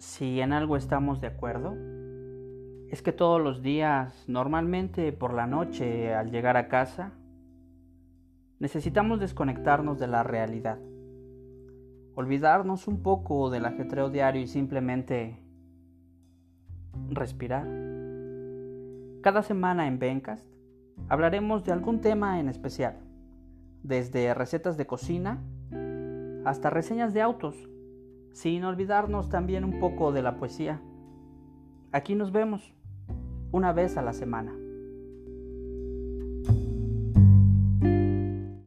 Si en algo estamos de acuerdo, es que todos los días, normalmente por la noche al llegar a casa, necesitamos desconectarnos de la realidad, olvidarnos un poco del ajetreo diario y simplemente respirar. Cada semana en Bencast hablaremos de algún tema en especial, desde recetas de cocina hasta reseñas de autos sin olvidarnos también un poco de la poesía. Aquí nos vemos una vez a la semana.